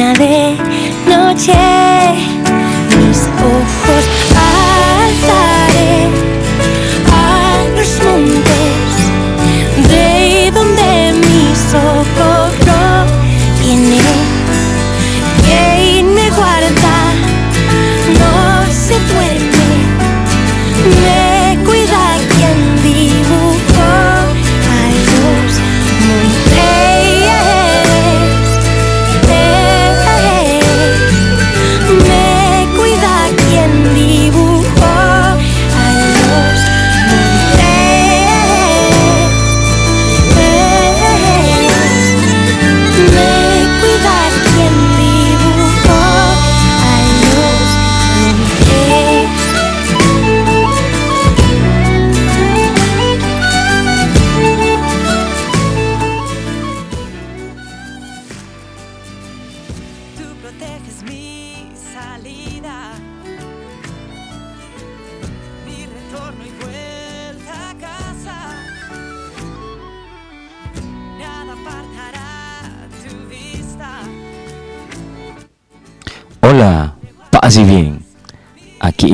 La luna de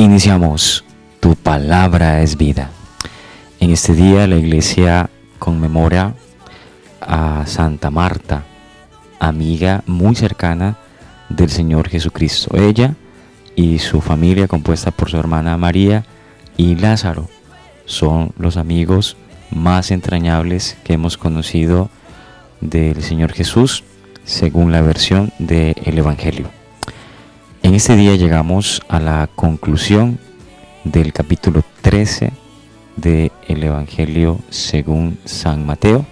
iniciamos Tu palabra es vida. En este día la iglesia conmemora a Santa Marta, amiga muy cercana del Señor Jesucristo. Ella y su familia compuesta por su hermana María y Lázaro son los amigos más entrañables que hemos conocido del Señor Jesús según la versión del Evangelio. En este día llegamos a la conclusión del capítulo 13 del Evangelio según San Mateo,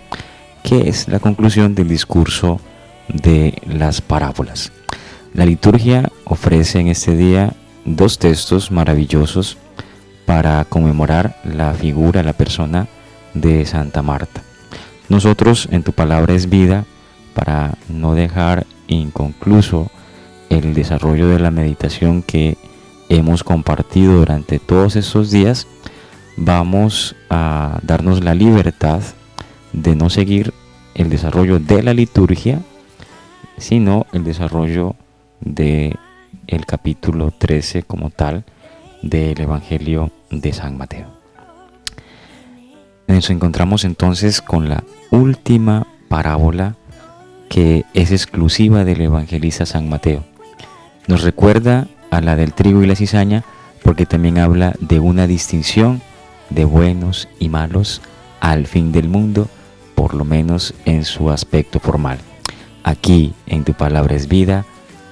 que es la conclusión del discurso de las parábolas. La liturgia ofrece en este día dos textos maravillosos para conmemorar la figura, la persona de Santa Marta. Nosotros en tu palabra es vida, para no dejar inconcluso el desarrollo de la meditación que hemos compartido durante todos estos días, vamos a darnos la libertad de no seguir el desarrollo de la liturgia, sino el desarrollo de el capítulo 13 como tal del Evangelio de San Mateo. Nos encontramos entonces con la última parábola que es exclusiva del evangelista San Mateo. Nos recuerda a la del trigo y la cizaña porque también habla de una distinción de buenos y malos al fin del mundo, por lo menos en su aspecto formal. Aquí en tu palabra es vida,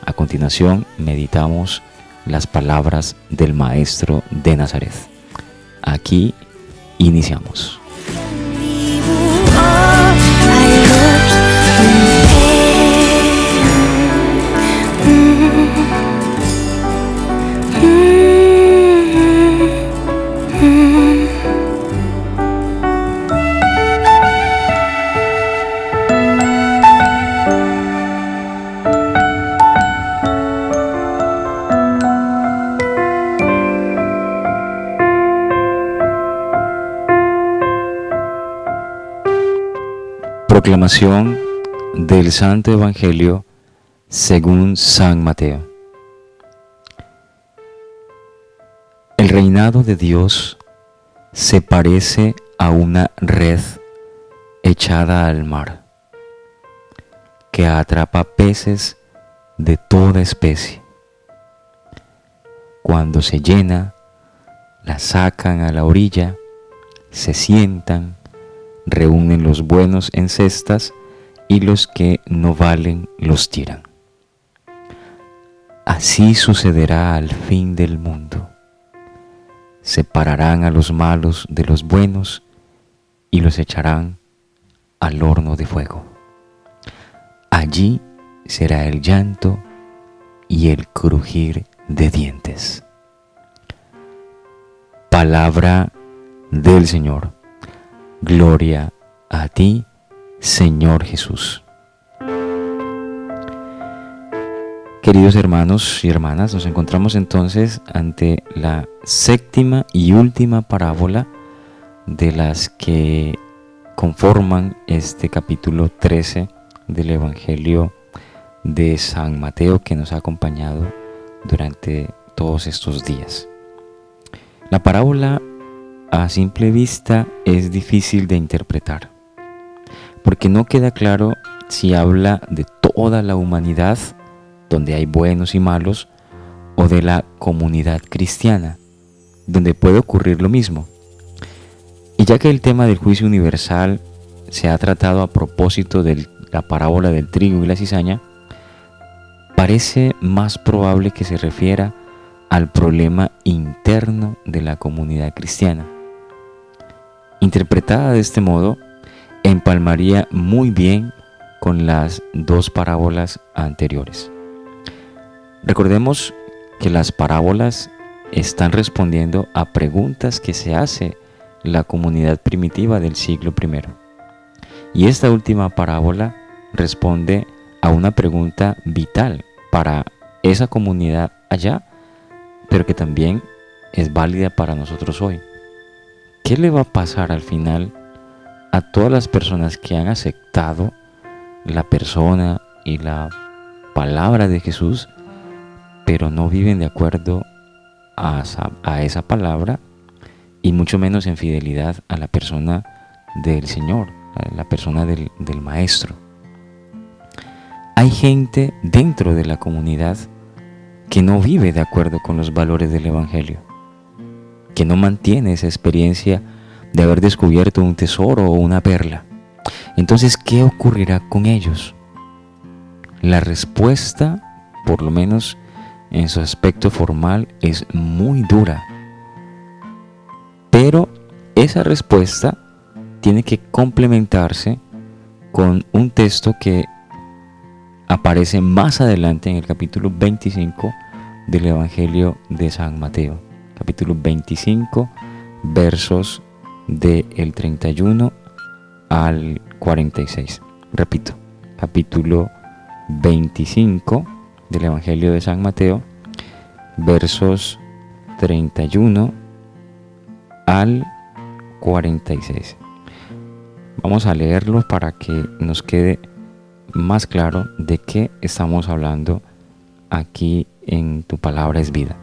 a continuación meditamos las palabras del Maestro de Nazaret. Aquí iniciamos. Del Santo Evangelio según San Mateo. El reinado de Dios se parece a una red echada al mar que atrapa peces de toda especie. Cuando se llena, la sacan a la orilla, se sientan, reúnen los buenos en cestas y los que no valen los tiran. Así sucederá al fin del mundo. Separarán a los malos de los buenos y los echarán al horno de fuego. Allí será el llanto y el crujir de dientes. Palabra del Señor. Gloria a ti, Señor Jesús. Queridos hermanos y hermanas, nos encontramos entonces ante la séptima y última parábola de las que conforman este capítulo 13 del Evangelio de San Mateo que nos ha acompañado durante todos estos días. La parábola a simple vista es difícil de interpretar, porque no queda claro si habla de toda la humanidad donde hay buenos y malos, o de la comunidad cristiana, donde puede ocurrir lo mismo. Y ya que el tema del juicio universal se ha tratado a propósito de la parábola del trigo y la cizaña, parece más probable que se refiera al problema interno de la comunidad cristiana. Interpretada de este modo, empalmaría muy bien con las dos parábolas anteriores. Recordemos que las parábolas están respondiendo a preguntas que se hace la comunidad primitiva del siglo I. Y esta última parábola responde a una pregunta vital para esa comunidad allá, pero que también es válida para nosotros hoy. ¿Qué le va a pasar al final a todas las personas que han aceptado la persona y la palabra de Jesús pero no viven de acuerdo a esa, palabra y mucho menos en fidelidad a la persona del Señor, a la persona del, del Maestro. Hay gente dentro de la comunidad que no vive de acuerdo con los valores del Evangelio, que no mantiene esa experiencia de haber descubierto un tesoro o una perla. Entonces, ¿qué ocurrirá con ellos? La respuesta, por lo menos en su aspecto formal es muy dura. Pero esa respuesta tiene que complementarse con un texto que aparece más adelante en el capítulo 25 del Evangelio de San Mateo. Capítulo 25, versos del 31 al 46. Repito, capítulo 25 del Evangelio de San Mateo, versos 31 al 46. Vamos a leerlo para que nos quede más claro de qué estamos hablando aquí en tu palabra es vida.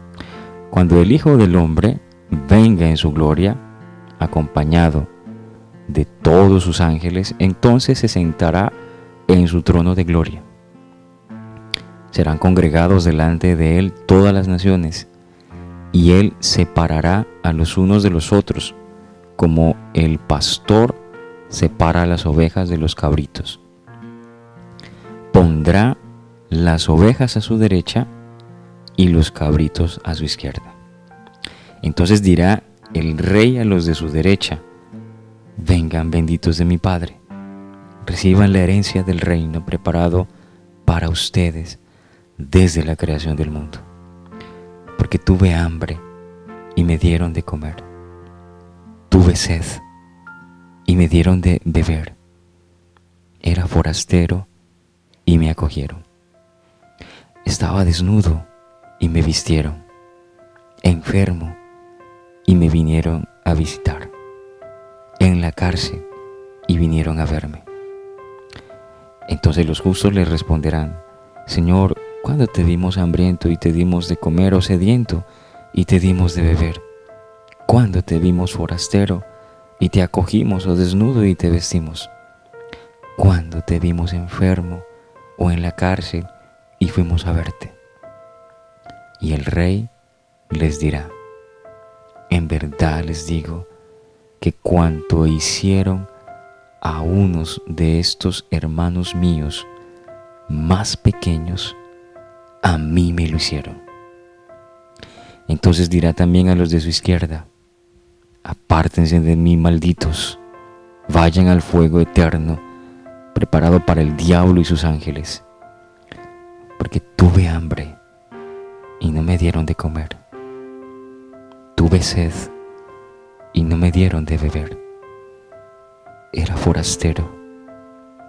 Cuando el Hijo del Hombre venga en su gloria, acompañado de todos sus ángeles, entonces se sentará en su trono de gloria serán congregados delante de él todas las naciones, y él separará a los unos de los otros, como el pastor separa las ovejas de los cabritos. Pondrá las ovejas a su derecha y los cabritos a su izquierda. Entonces dirá el rey a los de su derecha, vengan benditos de mi Padre, reciban la herencia del reino preparado para ustedes desde la creación del mundo, porque tuve hambre y me dieron de comer, tuve sed y me dieron de beber, era forastero y me acogieron, estaba desnudo y me vistieron, enfermo y me vinieron a visitar, en la cárcel y vinieron a verme. Entonces los justos le responderán, Señor, ¿cuándo te vimos hambriento y te dimos de comer o sediento y te dimos de beber? ¿Cuándo te vimos forastero y te acogimos o desnudo y te vestimos? ¿Cuándo te vimos enfermo o en la cárcel y fuimos a verte? Y el rey les dirá, en verdad les digo que cuanto hicieron a unos de estos hermanos míos más pequeños, a mí me lo hicieron. Entonces dirá también a los de su izquierda, apártense de mí, malditos, vayan al fuego eterno, preparado para el diablo y sus ángeles, porque tuve hambre y no me dieron de comer, tuve sed y no me dieron de beber, era forastero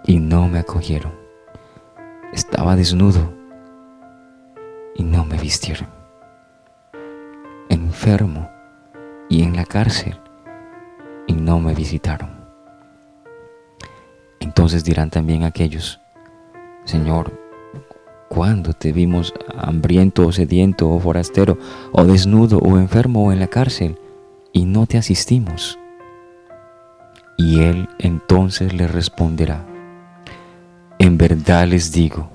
y no me acogieron, estaba desnudo y no me vistieron, enfermo y en la cárcel y no me visitaron. Entonces dirán también aquellos, Señor, ¿cuándo te vimos hambriento o sediento o forastero o desnudo o enfermo o en la cárcel y no te asistimos? Y él entonces le responderá, en verdad les digo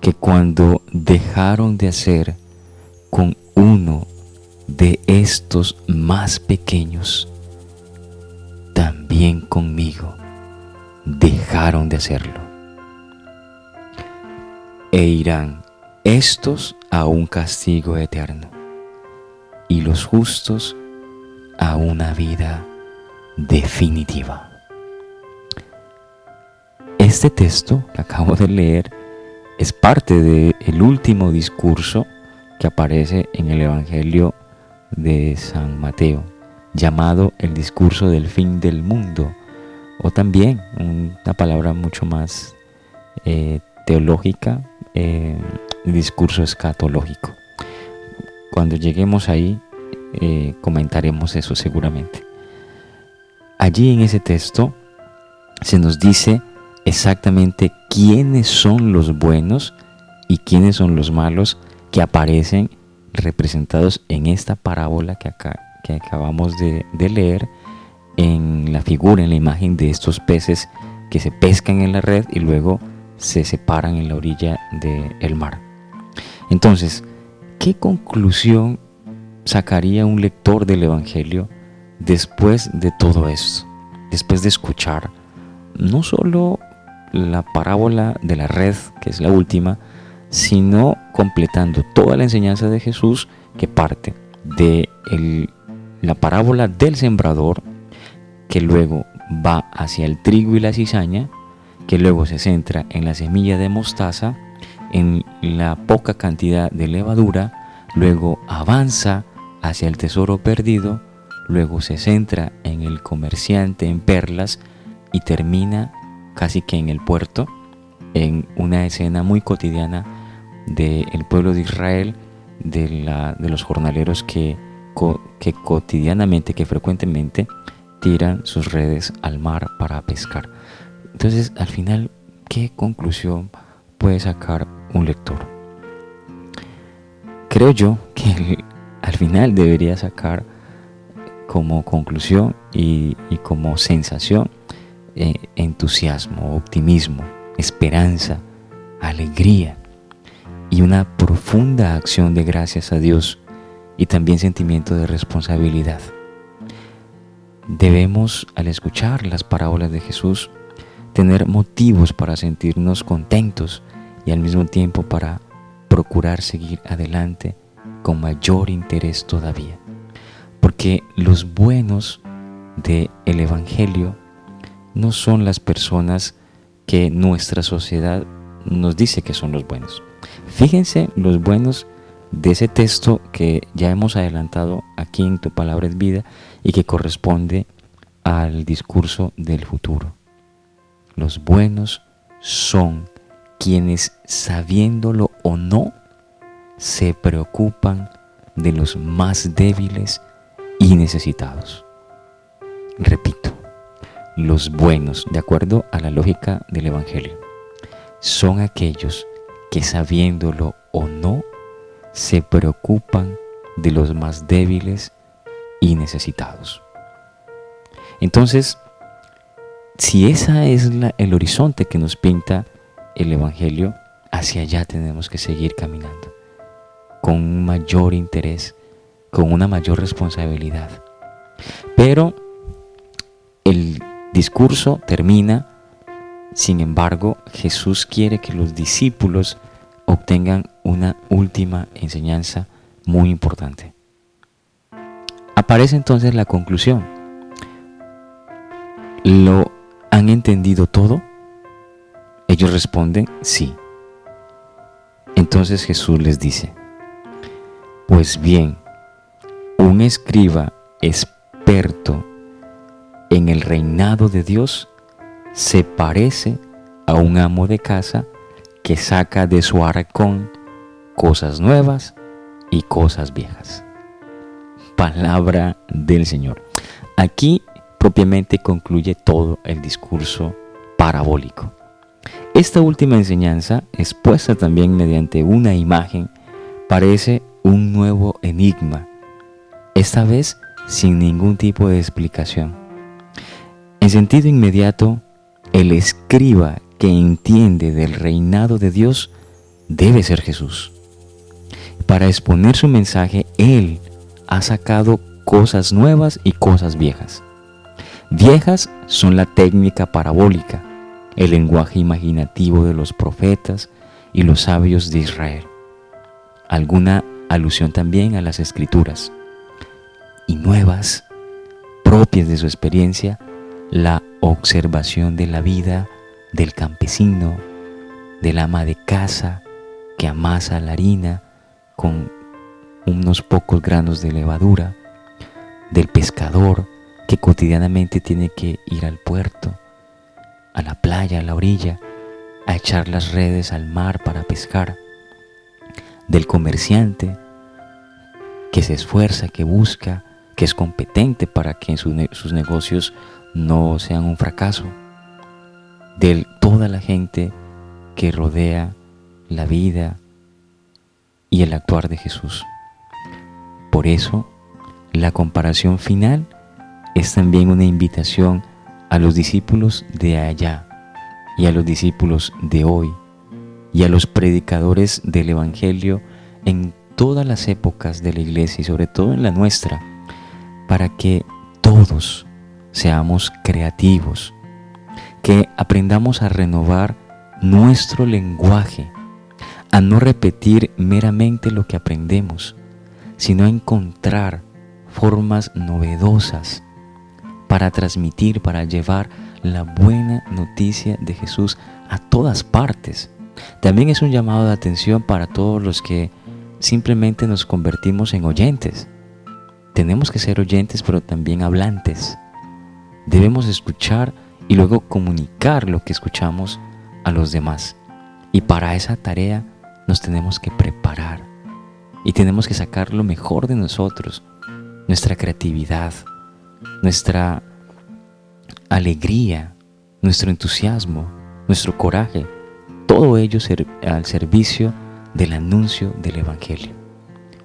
que cuando dejaron de hacer con uno de estos más pequeños, también conmigo dejaron de hacerlo. E irán estos a un castigo eterno y los justos a una vida definitiva. Este texto que acabo de leer es parte del último discurso que aparece en el Evangelio de San Mateo, llamado el discurso del fin del mundo, o también una palabra mucho más eh, teológica, eh, discurso escatológico. Cuando lleguemos ahí, eh, comentaremos eso seguramente. Allí en ese texto se nos dice exactamente quiénes son los buenos y quiénes son los malos que aparecen representados en esta parábola que, acabamos de, leer, en la figura, en la imagen de estos peces que se pescan en la red y luego se separan en la orilla del mar. Entonces, ¿qué conclusión sacaría un lector del Evangelio después de todo esto? Después de escuchar no solo la parábola de la red, que es la última, sino completando toda la enseñanza de Jesús que parte de la parábola del sembrador, que luego va hacia el trigo y la cizaña, que luego se centra en la semilla de mostaza, en la poca cantidad de levadura, luego avanza hacia el tesoro perdido, luego se centra en el comerciante en perlas y termina casi que en el puerto, en una escena muy cotidiana del pueblo de Israel, de, de los jornaleros que cotidianamente, que frecuentemente tiran sus redes al mar para pescar. Entonces, al final, ¿qué conclusión puede sacar un lector? Creo yo que al final debería sacar como conclusión y, como sensación eh, entusiasmo, optimismo, esperanza, alegría y una profunda acción de gracias a Dios y también sentimiento de responsabilidad. Debemos, al escuchar las parábolas de Jesús, tener motivos para sentirnos contentos y al mismo tiempo para procurar seguir adelante con mayor interés todavía. Porque los buenos del el Evangelio no son las personas que nuestra sociedad nos dice que son los buenos. Fíjense los buenos de ese texto que ya hemos adelantado aquí en Tu Palabra es Vida y que corresponde al discurso del futuro. Los buenos son quienes, sabiéndolo o no, se preocupan de los más débiles y necesitados. Repito, los buenos, de acuerdo a la lógica del Evangelio. son aquellos que sabiéndolo o no, se preocupan de los más débiles y necesitados. Entonces, si esa es el horizonte que nos pinta el Evangelio, hacia allá tenemos que seguir caminando, con un mayor interés, con una mayor responsabilidad. Pero el discurso termina, sin embargo, Jesús quiere que los discípulos obtengan una última enseñanza muy importante. Aparece entonces la conclusión. ¿Lo han entendido todo? Ellos responden, sí. Entonces Jesús les dice, pues bien, un escriba experto en el reinado de Dios se parece a un amo de casa que saca de su arcón cosas nuevas y cosas viejas. Palabra del Señor. Aquí propiamente concluye todo el discurso parabólico. Esta última enseñanza, expuesta también mediante una imagen, parece un nuevo enigma, esta vez sin ningún tipo de explicación. En sentido inmediato, el escriba que entiende del reinado de Dios debe ser Jesús. Para exponer su mensaje, Él ha sacado cosas nuevas y cosas viejas. Viejas son la técnica parabólica, el lenguaje imaginativo de los profetas y los sabios de Israel. Alguna alusión también a las escrituras. Y nuevas, propias de su experiencia, la observación de la vida del campesino, del ama de casa que amasa la harina con unos pocos granos de levadura, del pescador que cotidianamente tiene que ir al puerto, a la playa, a la orilla, a echar las redes al mar para pescar, del comerciante que se esfuerza, que busca, que es competente para que sus negocios no sean un fracaso de toda la gente que rodea la vida y el actuar de Jesús. Por eso, la comparación final es también una invitación a los discípulos de allá y a los discípulos de hoy y a los predicadores del Evangelio en todas las épocas de la iglesia y sobre todo en la nuestra, para que todos seamos creativos, que aprendamos a renovar nuestro lenguaje, a no repetir meramente lo que aprendemos, sino a encontrar formas novedosas para transmitir, para llevar la buena noticia de Jesús a todas partes. También es un llamado de atención para todos los que simplemente nos convertimos en oyentes. Tenemos que ser oyentes, pero también hablantes. Debemos escuchar y luego comunicar lo que escuchamos a los demás. Y para esa tarea nos tenemos que preparar y tenemos que sacar lo mejor de nosotros, nuestra creatividad, nuestra alegría, nuestro entusiasmo, nuestro coraje, todo ello al servicio del anuncio del Evangelio,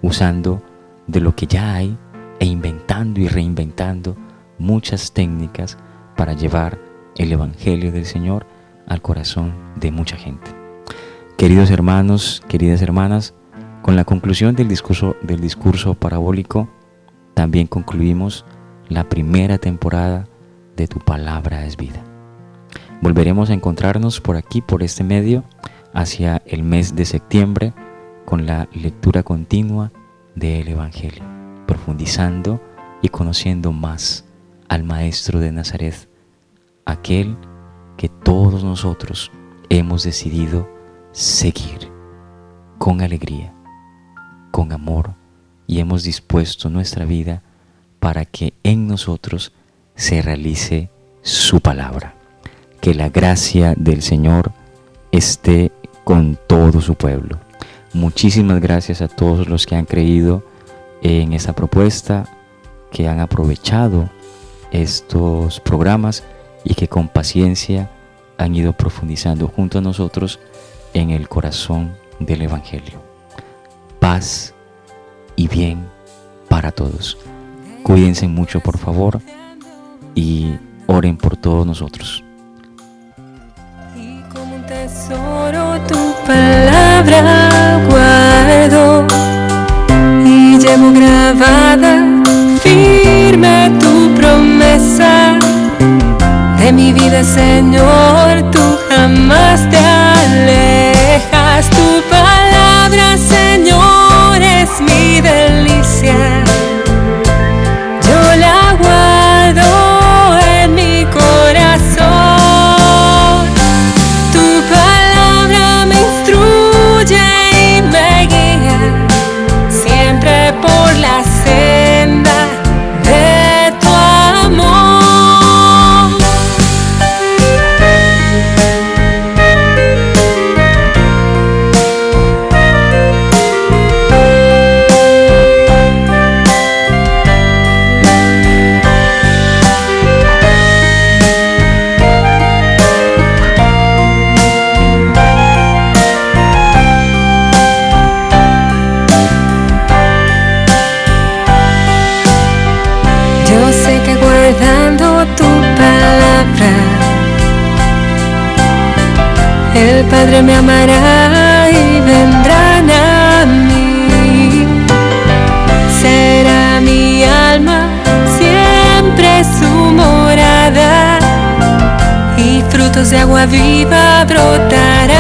usando de lo que ya hay e inventando y reinventando muchas técnicas para llevar el Evangelio del Señor al corazón de mucha gente. Queridos hermanos, queridas hermanas, con la conclusión del discurso, del discurso parabólico, también concluimos la primera temporada de Tu Palabra es Vida. Volveremos a encontrarnos por aquí, por este medio, hacia el mes de septiembre, con la lectura continua del Evangelio, profundizando y conociendo más al Maestro de Nazaret, aquel que todos nosotros hemos decidido seguir con alegría, con amor y hemos dispuesto nuestra vida para que en nosotros se realice su palabra. Que la gracia del Señor esté con todo su pueblo. Muchísimas gracias a todos los que han creído en esta propuesta, que han aprovechado estos programas y que con paciencia han ido profundizando junto a nosotros en el corazón del Evangelio. Paz y bien para todos. Cuídense mucho, por favor, y oren por todos nosotros. Y como un tesoro tu palabra guardo y llevo grabada firme tu promesa. De mi vida, Señor, tú jamás te Padre me amará y vendrán a mí. Será mi alma siempre su morada y frutos de agua viva brotarán.